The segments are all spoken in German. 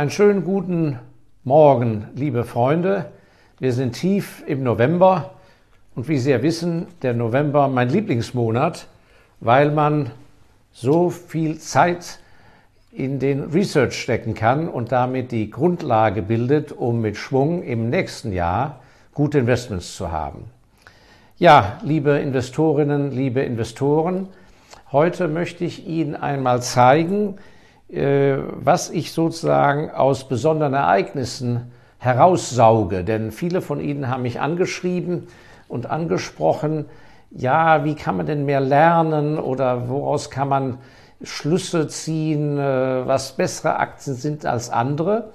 Einen schönen guten Morgen, liebe Freunde. Wir sind tief im November und wie Sie ja wissen, der November mein Lieblingsmonat, weil man so viel Zeit in den Research stecken kann und damit die Grundlage bildet, um mit Schwung im nächsten Jahr gute Investments zu haben. Ja, liebe Investorinnen, liebe Investoren, heute möchte ich Ihnen einmal zeigen, was ich sozusagen aus besonderen Ereignissen heraussauge. Denn viele von Ihnen haben mich angeschrieben und angesprochen, ja, wie kann man denn mehr lernen oder woraus kann man Schlüsse ziehen, äh, was bessere Aktien sind als andere.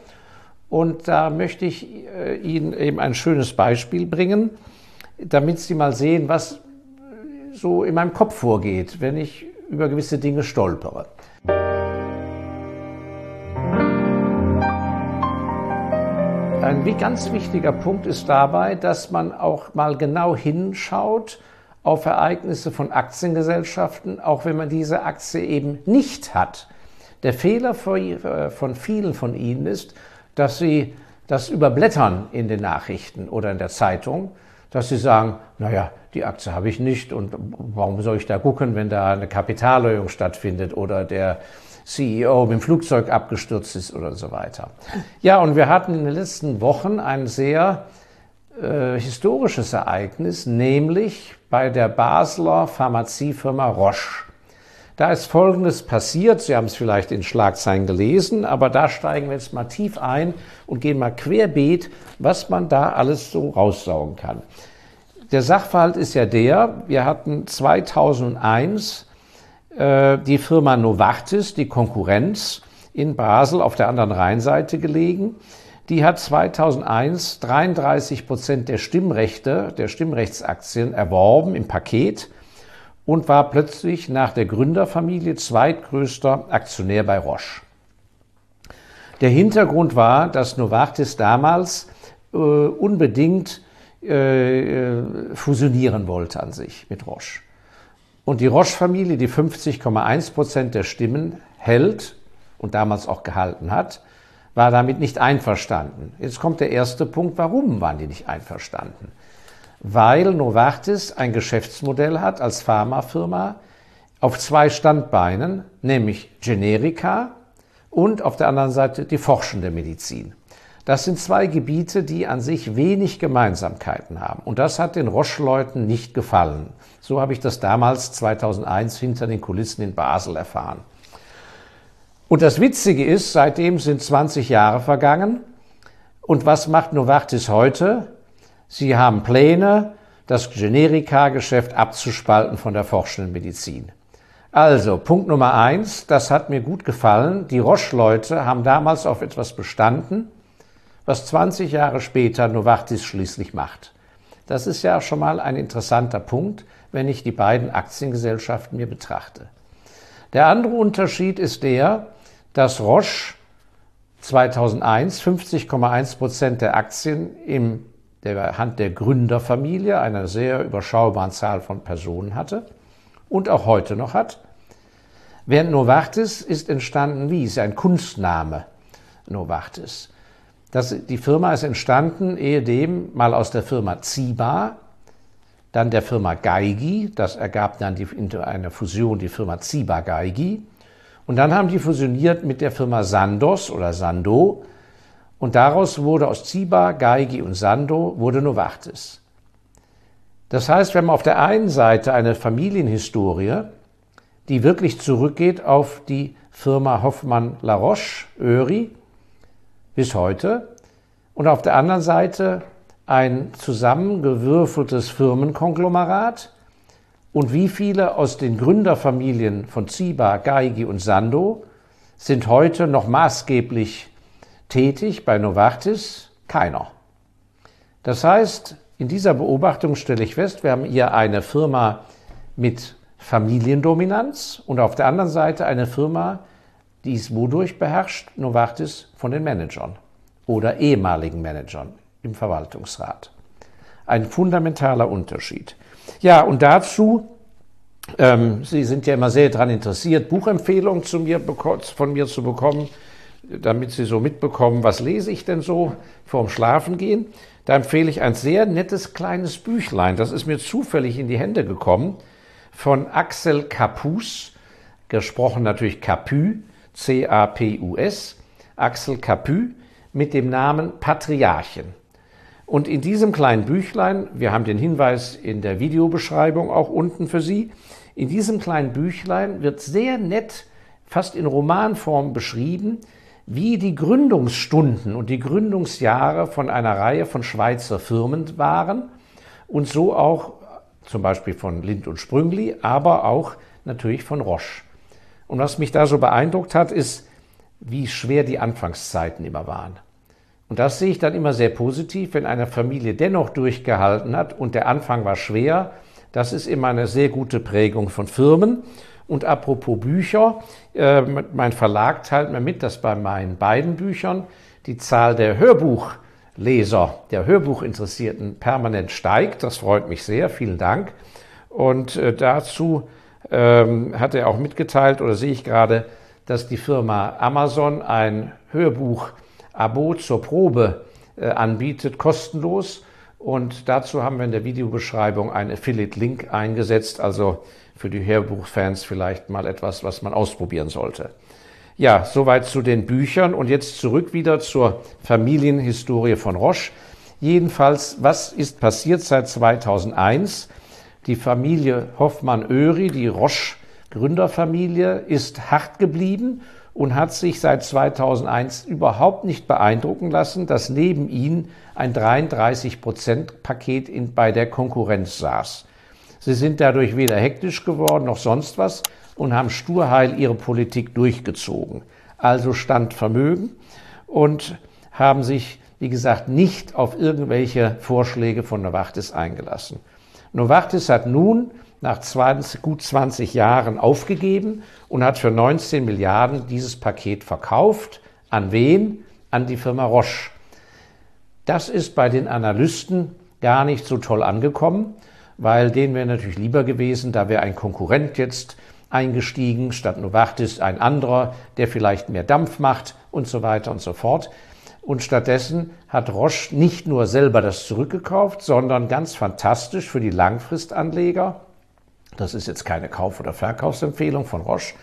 Und da möchte ich äh, Ihnen eben ein schönes Beispiel bringen, damit Sie mal sehen, was so in meinem Kopf vorgeht, wenn ich über gewisse Dinge stolpere. Ein ganz wichtiger Punkt ist dabei, dass man auch mal genau hinschaut auf Ereignisse von Aktiengesellschaften, auch wenn man diese Aktie eben nicht hat. Der Fehler äh, von vielen von Ihnen ist, dass sie das überblättern in den Nachrichten oder in der Zeitung, dass sie sagen, naja, die Aktie habe ich nicht und warum soll ich da gucken, wenn da eine Kapitalerhöhung stattfindet oder der CEO mit dem Flugzeug abgestürzt ist oder so weiter. Ja, und wir hatten in den letzten Wochen ein sehr äh, historisches Ereignis, nämlich bei der Basler Pharmaziefirma Roche. Da ist Folgendes passiert, Sie haben es vielleicht in Schlagzeilen gelesen, aber da steigen wir jetzt mal tief ein und gehen mal querbeet, was man da alles so raussaugen kann. Der Sachverhalt ist ja der, wir hatten 2001 äh, die Firma Novartis, die Konkurrenz in Basel auf der anderen Rheinseite gelegen. Die hat 2001 33 Prozent der Stimmrechte, der Stimmrechtsaktien erworben im Paket und war plötzlich nach der Gründerfamilie zweitgrößter Aktionär bei Roche. Der Hintergrund war, dass Novartis damals äh, unbedingt äh, äh fusionieren wollte an sich mit Roche. Und die Roche-Familie, die 50,1 Prozent der Stimmen hält und damals auch gehalten hat, war damit nicht einverstanden. Jetzt kommt der erste Punkt, warum waren die nicht einverstanden? Weil Novartis ein Geschäftsmodell hat als Pharmafirma auf zwei Standbeinen, nämlich Generika und auf der anderen Seite die forschende Medizin. Das sind zwei Gebiete, die an sich wenig Gemeinsamkeiten haben. Und das hat den Roche-Leuten nicht gefallen. So habe ich das damals 2001 hinter den Kulissen in Basel erfahren. Und das Witzige ist, seitdem sind 20 Jahre vergangen. Und was macht Novartis heute? Sie haben Pläne, das Generika-Geschäft abzuspalten von der forschenden Medizin. Also, Punkt Nummer eins, das hat mir gut gefallen. Die Roche-Leute haben damals auf etwas bestanden, was 20 Jahre später Novartis schließlich macht. Das ist ja schon mal ein interessanter Punkt, wenn ich die beiden Aktiengesellschaften mir betrachte. Der andere Unterschied ist der, dass Roche 2001 50,1 Prozent der Aktien in der Hand der Gründerfamilie, einer sehr überschaubaren Zahl von Personen hatte und auch heute noch hat. Während Novartis ist entstanden wie? Ist ein Kunstname Novartis. Das, die Firma ist entstanden ehedem mal aus der Firma Ziba, dann der Firma Geigi, das ergab dann die, eine Fusion die Firma Ziba Geigi. Und dann haben die fusioniert mit der Firma Sandos oder Sando. Und daraus wurde aus Ziba, Geigi und Sando wurde Novartis. Das heißt, wir haben auf der einen Seite eine Familienhistorie, die wirklich zurückgeht auf die Firma Hoffmann La Roche, Öri, bis heute. Und auf der anderen Seite ein zusammengewürfeltes Firmenkonglomerat. Und wie viele aus den Gründerfamilien von Ziba, Geigi und Sando sind heute noch maßgeblich tätig bei Novartis? Keiner. Das heißt, in dieser Beobachtung stelle ich fest, wir haben hier eine Firma mit Familiendominanz und auf der anderen Seite eine Firma, die ist wodurch beherrscht? Novartis von den Managern oder ehemaligen Managern im Verwaltungsrat. Ein fundamentaler Unterschied. Ja, und dazu, ähm, Sie sind ja immer sehr daran interessiert, Buchempfehlungen zu mir, von mir zu bekommen. damit Sie so mitbekommen, was lese ich denn so vorm Schlafengehen, da empfehle ich ein sehr nettes kleines Büchlein. Das ist mir zufällig in die Hände gekommen von Axel Capus, gesprochen natürlich Capu, C-A-P-U-S, Axel Capu mit dem Namen Patriarchen. Und in diesem kleinen Büchlein, wir haben den Hinweis in der Videobeschreibung auch unten für Sie, in diesem kleinen Büchlein wird sehr nett, fast in Romanform beschrieben, wie die Gründungsstunden und die Gründungsjahre von einer Reihe von Schweizer Firmen waren und so auch zum Beispiel von Lind und Sprüngli, aber auch natürlich von Roche. Und was mich da so beeindruckt hat, ist, wie schwer die Anfangszeiten immer waren. Und das sehe ich dann immer sehr positiv, wenn eine Familie dennoch durchgehalten hat und der Anfang war schwer. Das ist immer eine sehr gute Prägung von Firmen. Und apropos Bücher, äh, mein Verlag teilt mir mit, dass bei meinen beiden Büchern die Zahl der Hörbuchleser, der Hörbuchinteressierten permanent steigt. Das freut mich sehr. Vielen Dank. Und äh, dazu ähm, hat er auch mitgeteilt oder sehe ich gerade, dass die Firma Amazon ein Hörbuch-Abo zur Probe äh, anbietet, kostenlos. Und dazu haben wir in der Videobeschreibung einen Affiliate-Link eingesetzt, also für die Hörbuchfans vielleicht mal etwas, was man ausprobieren sollte. Ja, soweit zu den Büchern und jetzt zurück wieder zur Familienhistorie von Roche. Jedenfalls, was ist passiert seit 2001? Die Familie Hoffmann-Öri, die Roche-Gründerfamilie, ist hart geblieben und hat sich seit 2001 überhaupt nicht beeindrucken lassen, dass neben ihnen ein 33-Prozent-Paket bei der Konkurrenz saß. Sie sind dadurch weder hektisch geworden noch sonst was und haben sturheil ihre Politik durchgezogen. Also stand Vermögen und haben sich, wie gesagt, nicht auf irgendwelche Vorschläge von Novartis eingelassen. Novartis hat nun nach 20, gut 20 Jahren aufgegeben und hat für 19 Milliarden dieses Paket verkauft. An wen? An die Firma Roche. Das ist bei den Analysten gar nicht so toll angekommen, weil denen wäre natürlich lieber gewesen, da wäre ein Konkurrent jetzt eingestiegen, statt Novartis ein anderer, der vielleicht mehr Dampf macht und so weiter und so fort. Und stattdessen hat Roche nicht nur selber das zurückgekauft, sondern ganz fantastisch für die Langfristanleger, das ist jetzt keine Kauf- oder Verkaufsempfehlung von Roche,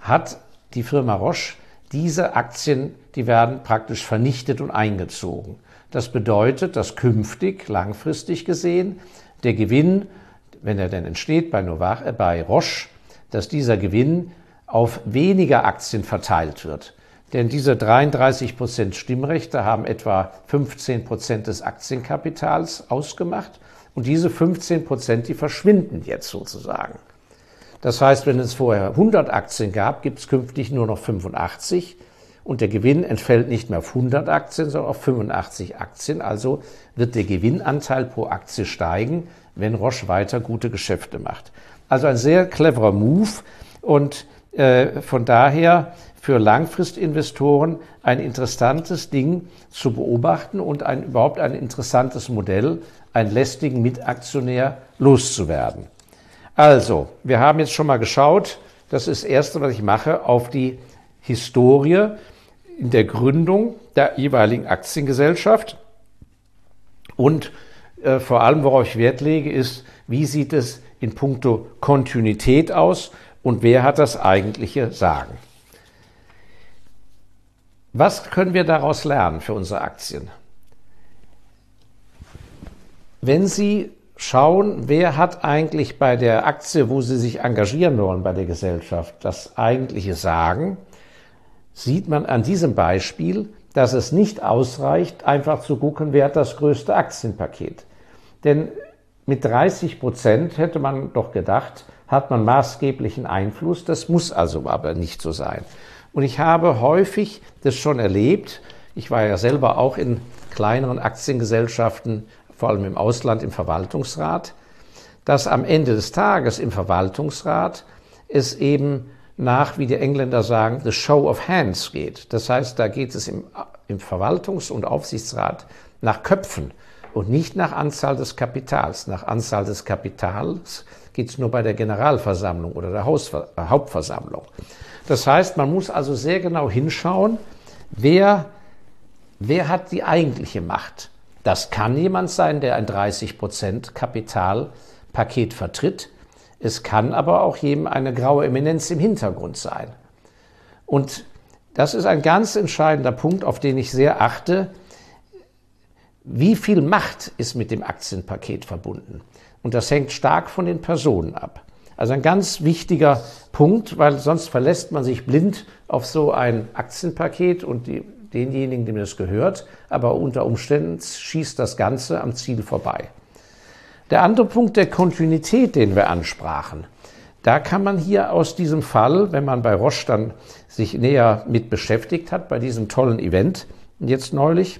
hat die Firma Roche diese Aktien, die werden praktisch vernichtet und eingezogen. Das bedeutet, dass künftig, langfristig gesehen, der Gewinn, wenn er denn entsteht bei, Novach, äh, bei Roche, dass dieser Gewinn auf weniger Aktien verteilt wird. Denn diese 33 Prozent Stimmrechte haben etwa 15 Prozent des Aktienkapitals ausgemacht. Und diese 15 Prozent, die verschwinden jetzt sozusagen. Das heißt, wenn es vorher 100 Aktien gab, gibt es künftig nur noch 85 und der Gewinn entfällt nicht mehr auf 100 Aktien, sondern auf 85 Aktien. Also wird der Gewinnanteil pro Aktie steigen, wenn Roche weiter gute Geschäfte macht. Also ein sehr cleverer Move und äh, von daher für Langfristinvestoren ein interessantes Ding zu beobachten und ein, überhaupt ein interessantes Modell, einen lästigen Mitaktionär loszuwerden. Also, wir haben jetzt schon mal geschaut, das ist das Erste, was ich mache, auf die Historie in der Gründung der jeweiligen Aktiengesellschaft und äh, vor allem, worauf ich Wert lege, ist, wie sieht es in puncto Kontinuität aus und wer hat das eigentliche Sagen. Was können wir daraus lernen für unsere Aktien? Wenn Sie schauen, wer hat eigentlich bei der Aktie, wo Sie sich engagieren wollen bei der Gesellschaft, das eigentliche Sagen, sieht man an diesem Beispiel, dass es nicht ausreicht, einfach zu gucken, wer hat das größte Aktienpaket. Denn mit 30 Prozent hätte man doch gedacht, hat man maßgeblichen Einfluss. Das muss also aber nicht so sein. Und ich habe häufig das schon erlebt. Ich war ja selber auch in kleineren Aktiengesellschaften, vor allem im Ausland, im Verwaltungsrat, dass am Ende des Tages im Verwaltungsrat es eben nach, wie die Engländer sagen, the show of hands geht. Das heißt, da geht es im, im Verwaltungs- und Aufsichtsrat nach Köpfen und nicht nach Anzahl des Kapitals. Nach Anzahl des Kapitals geht es nur bei der Generalversammlung oder der Hausver äh, Hauptversammlung. Das heißt, man muss also sehr genau hinschauen, wer, wer hat die eigentliche Macht. Das kann jemand sein, der ein 30% Kapitalpaket vertritt. Es kann aber auch jemand eine graue Eminenz im Hintergrund sein. Und das ist ein ganz entscheidender Punkt, auf den ich sehr achte. Wie viel Macht ist mit dem Aktienpaket verbunden? Und das hängt stark von den Personen ab. Also ein ganz wichtiger Punkt, weil sonst verlässt man sich blind auf so ein Aktienpaket und die, denjenigen, dem das gehört, aber unter Umständen schießt das Ganze am Ziel vorbei. Der andere Punkt der Kontinuität, den wir ansprachen, da kann man hier aus diesem Fall, wenn man bei Roche dann sich näher mit beschäftigt hat, bei diesem tollen Event jetzt neulich,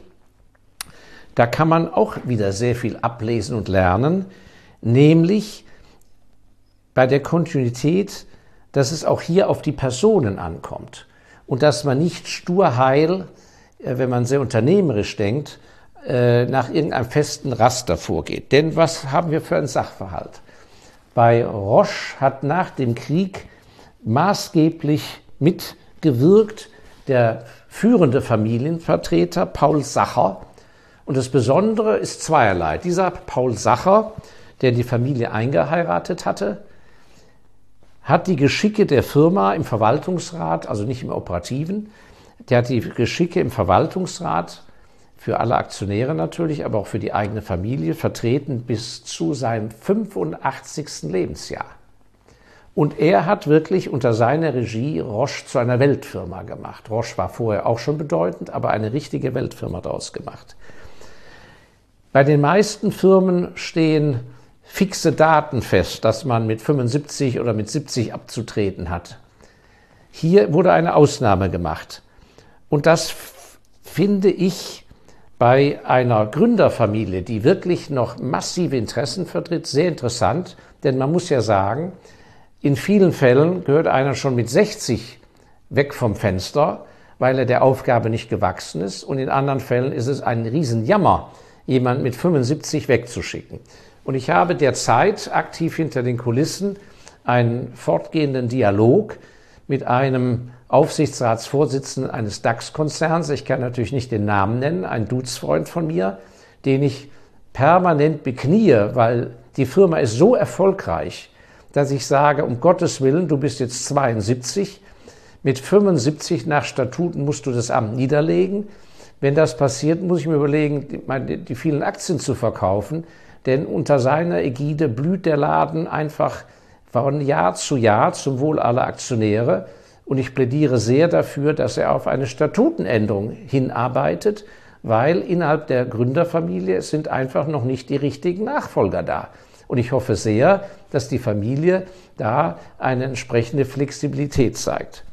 da kann man auch wieder sehr viel ablesen und lernen, nämlich bei der Kontinuität, dass es auch hier auf die Personen ankommt und dass man nicht stur heil, äh, wenn man sehr unternehmerisch denkt, äh, nach irgendeinem festen Raster vorgeht. Denn was haben wir für einen Sachverhalt? Bei Roche hat nach dem Krieg maßgeblich mitgewirkt der führende Familienvertreter Paul Sacher. Und das Besondere ist zweierlei. Dieser Paul Sacher, der die Familie eingeheiratet hatte, hat die Geschicke der Firma im Verwaltungsrat, also nicht im operativen, der hat die Geschicke im Verwaltungsrat für alle Aktionäre natürlich, aber auch für die eigene Familie vertreten bis zu seinem 85. Lebensjahr. Und er hat wirklich unter seiner Regie Roche zu einer Weltfirma gemacht. Roche war vorher auch schon bedeutend, aber eine richtige Weltfirma daraus gemacht. Bei den meisten Firmen stehen fixe Daten fest, dass man mit 75 oder mit 70 abzutreten hat. Hier wurde eine Ausnahme gemacht. Und das finde ich bei einer Gründerfamilie, die wirklich noch massive Interessen vertritt, sehr interessant. Denn man muss ja sagen, in vielen Fällen gehört einer schon mit 60 weg vom Fenster, weil er der Aufgabe nicht gewachsen ist. Und in anderen Fällen ist es ein Riesenjammer, jemand mit 75 wegzuschicken. Und ich habe derzeit aktiv hinter den Kulissen einen fortgehenden Dialog mit einem Aufsichtsratsvorsitzenden eines DAX-Konzerns. Ich kann natürlich nicht den Namen nennen, ein Dudesfreund von mir, den ich permanent beknie, weil die Firma ist so erfolgreich, dass ich sage, um Gottes Willen, du bist jetzt 72, mit 75 nach Statuten musst du das Amt niederlegen. Wenn das passiert, muss ich mir überlegen, die vielen Aktien zu verkaufen denn unter seiner Ägide blüht der Laden einfach von Jahr zu Jahr zum Wohl aller Aktionäre. Und ich plädiere sehr dafür, dass er auf eine Statutenänderung hinarbeitet, weil innerhalb der Gründerfamilie sind einfach noch nicht die richtigen Nachfolger da. Und ich hoffe sehr, dass die Familie da eine entsprechende Flexibilität zeigt.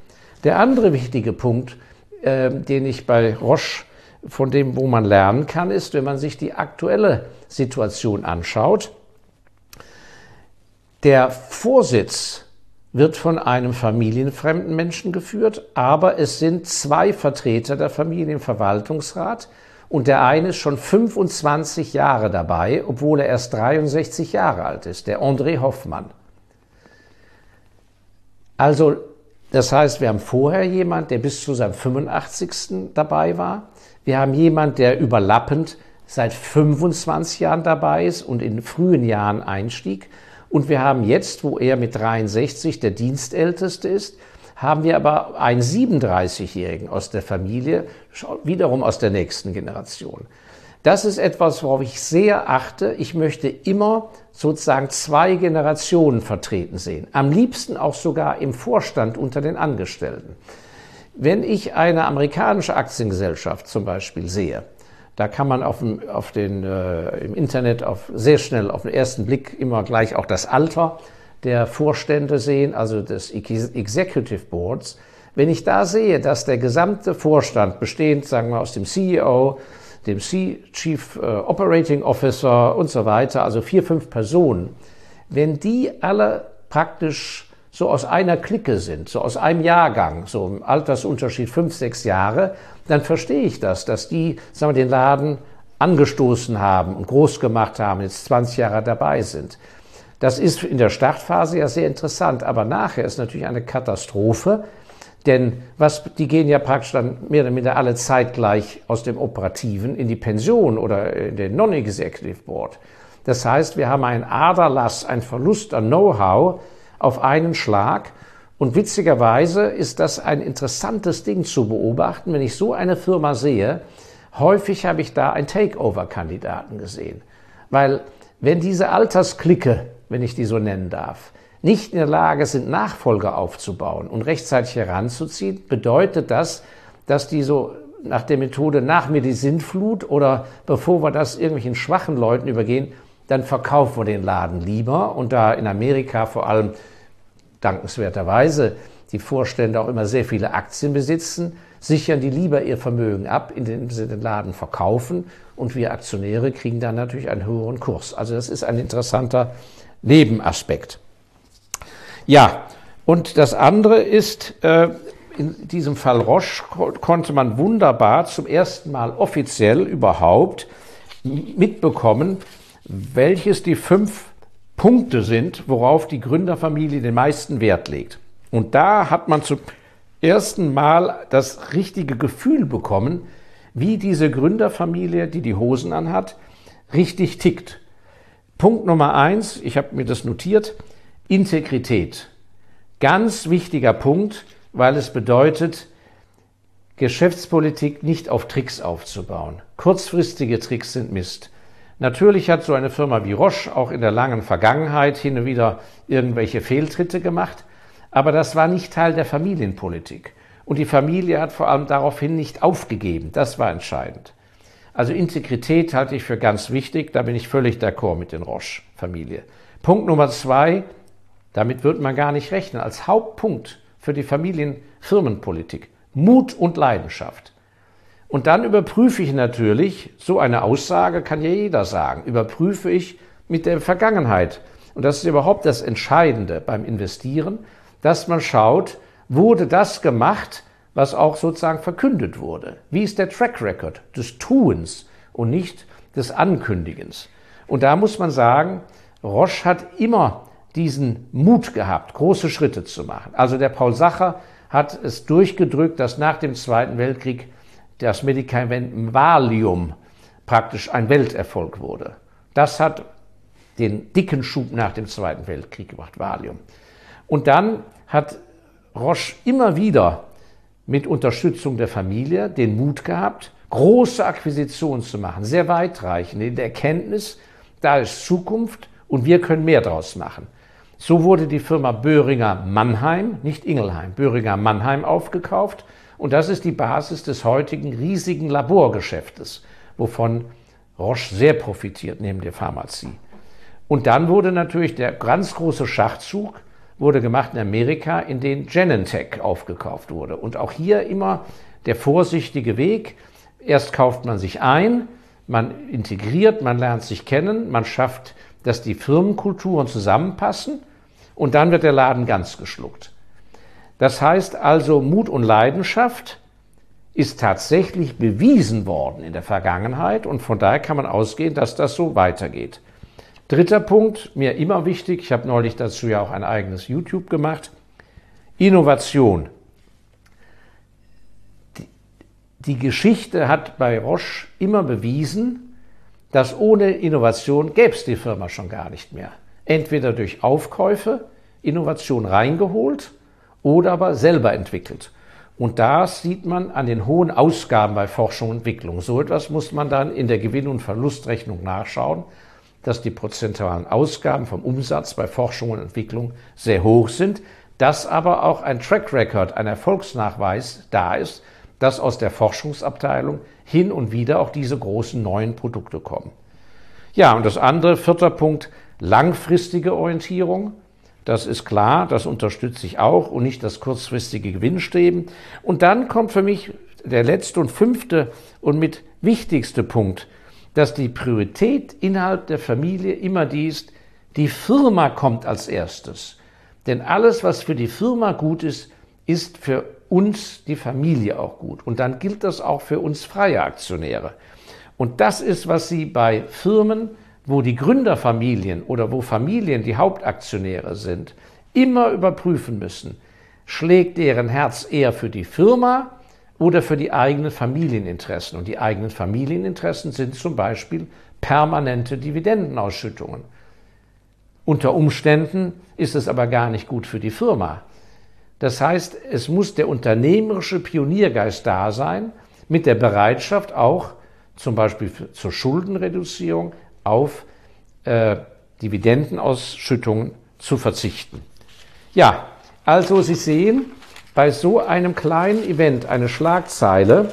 Der andere wichtige Punkt, äh, den ich bei Roche von dem, wo man lernen kann, ist, wenn man sich die aktuelle Situation anschaut. Der Vorsitz wird von einem familienfremden Menschen geführt, aber es sind zwei Vertreter der Familie im Verwaltungsrat und der eine ist schon 25 Jahre dabei, obwohl er erst 63 Jahre alt ist, der André Hoffmann. Also, das heißt, wir haben vorher jemand, der bis zu seinem 85. dabei war. Wir haben jemand, der überlappend seit 25 Jahren dabei ist und in frühen Jahren einstieg. Und wir haben jetzt, wo er mit 63 der Dienstälteste ist, haben wir aber einen 37-Jährigen aus der Familie, wiederum aus der nächsten Generation. Das ist etwas, worauf ich sehr achte. Ich möchte immer sozusagen zwei Generationen vertreten sehen. Am liebsten auch sogar im Vorstand unter den Angestellten. Wenn ich eine amerikanische Aktiengesellschaft zum Beispiel sehe, da kann man auf, dem, auf den, äh, im Internet auf, sehr schnell auf den ersten Blick immer gleich auch das Alter der Vorstände sehen, also des Executive Boards. Wenn ich da sehe, dass der gesamte Vorstand bestehend, sagen wir, aus dem CEO, dem Chief äh, Operating Officer und so weiter, also vier, fünf Personen, wenn die alle praktisch so aus einer Clique sind, so aus einem Jahrgang, so im Altersunterschied fünf, sechs Jahre, dann verstehe ich das, dass die, sagen wir, den Laden angestoßen haben und groß gemacht haben, jetzt 20 Jahre dabei sind. Das ist in der Startphase ja sehr interessant, aber nachher ist natürlich eine Katastrophe, denn was, die gehen ja praktisch dann mehr oder minder alle zeitgleich aus dem Operativen in die Pension oder in den Non-Executive Board. Das heißt, wir haben einen Aderlass, einen Verlust an Know-how auf einen Schlag. Und witzigerweise ist das ein interessantes Ding zu beobachten, wenn ich so eine Firma sehe. Häufig habe ich da einen Takeover-Kandidaten gesehen. Weil wenn diese Altersklicke, wenn ich die so nennen darf, nicht in der Lage sind, Nachfolger aufzubauen und rechtzeitig heranzuziehen, bedeutet das, dass die so nach der Methode nach mir die Sintflut oder bevor wir das irgendwelchen schwachen Leuten übergehen, dann verkaufen wir den Laden lieber. Und da in Amerika vor allem dankenswerterweise die Vorstände auch immer sehr viele Aktien besitzen, sichern die lieber ihr Vermögen ab, indem sie den Laden verkaufen. Und wir Aktionäre kriegen dann natürlich einen höheren Kurs. Also das ist ein interessanter Nebenaspekt. Ja, und das andere ist, äh, in diesem Fall Roche konnte man wunderbar zum ersten Mal offiziell überhaupt mitbekommen, welches die fünf Punkte sind, worauf die Gründerfamilie den meisten Wert legt. Und da hat man zum ersten Mal das richtige Gefühl bekommen, wie diese Gründerfamilie, die die Hosen anhat, richtig tickt. Punkt Nummer eins, ich habe mir das notiert, Integrität. Ganz wichtiger Punkt, weil es bedeutet, Geschäftspolitik nicht auf Tricks aufzubauen. Kurzfristige Tricks sind Mist. Natürlich hat so eine Firma wie Roche auch in der langen Vergangenheit hin und wieder irgendwelche Fehltritte gemacht, aber das war nicht Teil der Familienpolitik. Und die Familie hat vor allem daraufhin nicht aufgegeben. Das war entscheidend. Also Integrität halte ich für ganz wichtig. Da bin ich völlig d'accord mit den Roche-Familie. Punkt Nummer zwei, damit wird man gar nicht rechnen. Als Hauptpunkt für die Familienfirmenpolitik. Mut und Leidenschaft. Und dann überprüfe ich natürlich, so eine Aussage kann ja jeder sagen, überprüfe ich mit der Vergangenheit. Und das ist überhaupt das Entscheidende beim Investieren, dass man schaut, wurde das gemacht, was auch sozusagen verkündet wurde? Wie ist der Track Record des Tuens und nicht des Ankündigens? Und da muss man sagen, Roche hat immer diesen Mut gehabt, große Schritte zu machen. Also der Paul Sacher hat es durchgedrückt, dass nach dem Zweiten Weltkrieg das Medikament Valium praktisch ein Welterfolg wurde. Das hat den dicken Schub nach dem Zweiten Weltkrieg gemacht, Valium. Und dann hat Roche immer wieder mit Unterstützung der Familie den Mut gehabt, große Akquisitionen zu machen, sehr weitreichend in der Erkenntnis, da ist Zukunft und wir können mehr daraus machen. So wurde die Firma Böhringer Mannheim, nicht Ingelheim, Böhringer Mannheim aufgekauft. Und das ist die Basis des heutigen riesigen Laborgeschäftes, wovon Roche sehr profitiert neben der Pharmazie. Und dann wurde natürlich der ganz große Schachzug wurde gemacht in Amerika, in den Genentech aufgekauft wurde. Und auch hier immer der vorsichtige Weg. Erst kauft man sich ein, man integriert, man lernt sich kennen, man schafft dass die Firmenkulturen zusammenpassen und dann wird der Laden ganz geschluckt. Das heißt also, Mut und Leidenschaft ist tatsächlich bewiesen worden in der Vergangenheit und von daher kann man ausgehen, dass das so weitergeht. Dritter Punkt, mir immer wichtig, ich habe neulich dazu ja auch ein eigenes YouTube gemacht, Innovation. Die Geschichte hat bei Roche immer bewiesen, dass ohne Innovation gäbe es die Firma schon gar nicht mehr. Entweder durch Aufkäufe, Innovation reingeholt oder aber selber entwickelt. Und da sieht man an den hohen Ausgaben bei Forschung und Entwicklung. So etwas muss man dann in der Gewinn- und Verlustrechnung nachschauen, dass die prozentualen Ausgaben vom Umsatz bei Forschung und Entwicklung sehr hoch sind, dass aber auch ein Track Record, ein Erfolgsnachweis da ist, dass aus der Forschungsabteilung hin und wieder auch diese großen neuen Produkte kommen. Ja, und das andere, vierter Punkt, langfristige Orientierung. Das ist klar, das unterstütze ich auch und nicht das kurzfristige Gewinnstreben. Und dann kommt für mich der letzte und fünfte und mit wichtigste Punkt, dass die Priorität innerhalb der Familie immer die ist, die Firma kommt als erstes. Denn alles, was für die Firma gut ist, ist für uns die Familie auch gut. Und dann gilt das auch für uns freie Aktionäre. Und das ist, was Sie bei Firmen wo die Gründerfamilien oder wo Familien die Hauptaktionäre sind, immer überprüfen müssen, schlägt deren Herz eher für die Firma oder für die eigenen Familieninteressen. Und die eigenen Familieninteressen sind zum Beispiel permanente Dividendenausschüttungen. Unter Umständen ist es aber gar nicht gut für die Firma. Das heißt, es muss der unternehmerische Pioniergeist da sein, mit der Bereitschaft auch zum Beispiel zur Schuldenreduzierung auf äh, Dividendenausschüttungen zu verzichten. Ja, also Sie sehen, bei so einem kleinen Event eine Schlagzeile,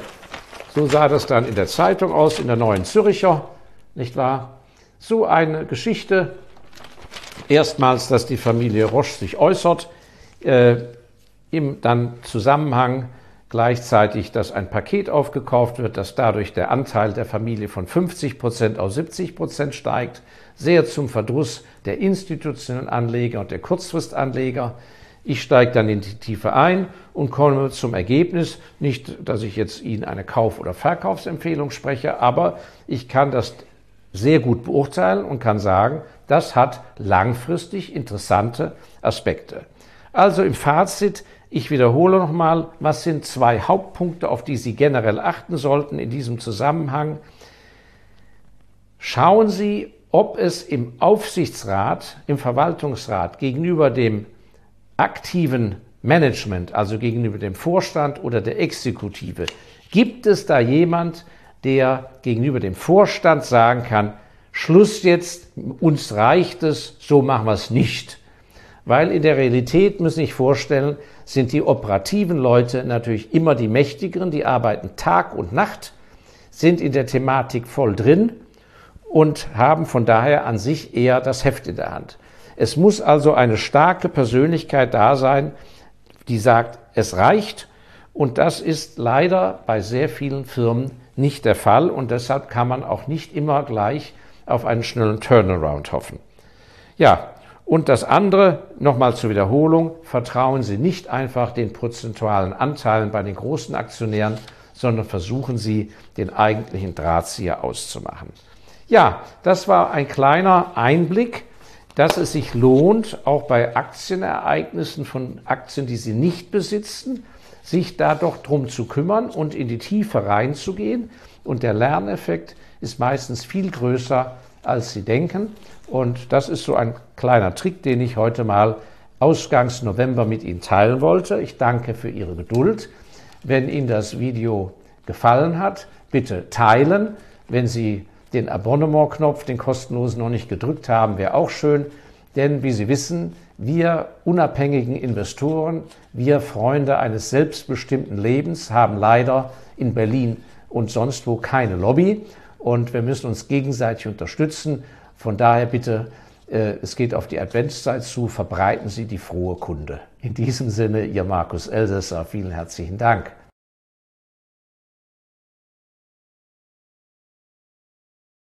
so sah das dann in der Zeitung aus, in der Neuen Züricher, nicht wahr? So eine Geschichte, erstmals, dass die Familie Roche sich äußert, äh, im dann Zusammenhang gleichzeitig, dass ein Paket aufgekauft wird, dass dadurch der Anteil der Familie von 50 Prozent auf 70 Prozent steigt, sehr zum Verdruss der institutionellen Anleger und der Kurzfristanleger. Ich steige dann in die Tiefe ein und komme zum Ergebnis, nicht, dass ich jetzt Ihnen eine Kauf- oder Verkaufsempfehlung spreche, aber ich kann das sehr gut beurteilen und kann sagen, das hat langfristig interessante Aspekte. Also im Fazit, ich wiederhole nochmal, was sind zwei Hauptpunkte, auf die Sie generell achten sollten in diesem Zusammenhang. Schauen Sie, ob es im Aufsichtsrat, im Verwaltungsrat gegenüber dem aktiven Management, also gegenüber dem Vorstand oder der Exekutive, gibt es da jemand, der gegenüber dem Vorstand sagen kann, Schluss jetzt, uns reicht es, so machen wir es nicht. Weil in der Realität, müssen Sie sich vorstellen, sind die operativen Leute natürlich immer die Mächtigeren, die arbeiten Tag und Nacht, sind in der Thematik voll drin und haben von daher an sich eher das Heft in der Hand. Es muss also eine starke Persönlichkeit da sein, die sagt, es reicht. Und das ist leider bei sehr vielen Firmen nicht der Fall. Und deshalb kann man auch nicht immer gleich auf einen schnellen Turnaround hoffen. Ja, und das andere, nochmal zur Wiederholung, vertrauen Sie nicht einfach den prozentualen Anteilen bei den großen Aktionären, sondern versuchen Sie, den eigentlichen Drahtzieher auszumachen. Ja, das war ein kleiner Einblick, dass es sich lohnt, auch bei Aktienereignissen von Aktien, die Sie nicht besitzen, sich da doch drum zu kümmern und in die Tiefe reinzugehen. Und der Lerneffekt ist meistens viel größer, als Sie denken. Und das ist so ein kleiner Trick, den ich heute mal ausgangs November mit Ihnen teilen wollte. Ich danke für Ihre Geduld. Wenn Ihnen das Video gefallen hat, bitte teilen. Wenn Sie den Abonnement-Knopf, den kostenlosen, noch nicht gedrückt haben, wäre auch schön. Denn wie Sie wissen, wir unabhängigen Investoren, wir Freunde eines selbstbestimmten Lebens haben leider in Berlin und sonst wo keine Lobby und wir müssen uns gegenseitig unterstützen. Von daher bitte, äh, es geht auf die Adventszeit zu, verbreiten Sie die frohe Kunde. In diesem Sinne, Ihr Markus Elsässer, vielen herzlichen Dank.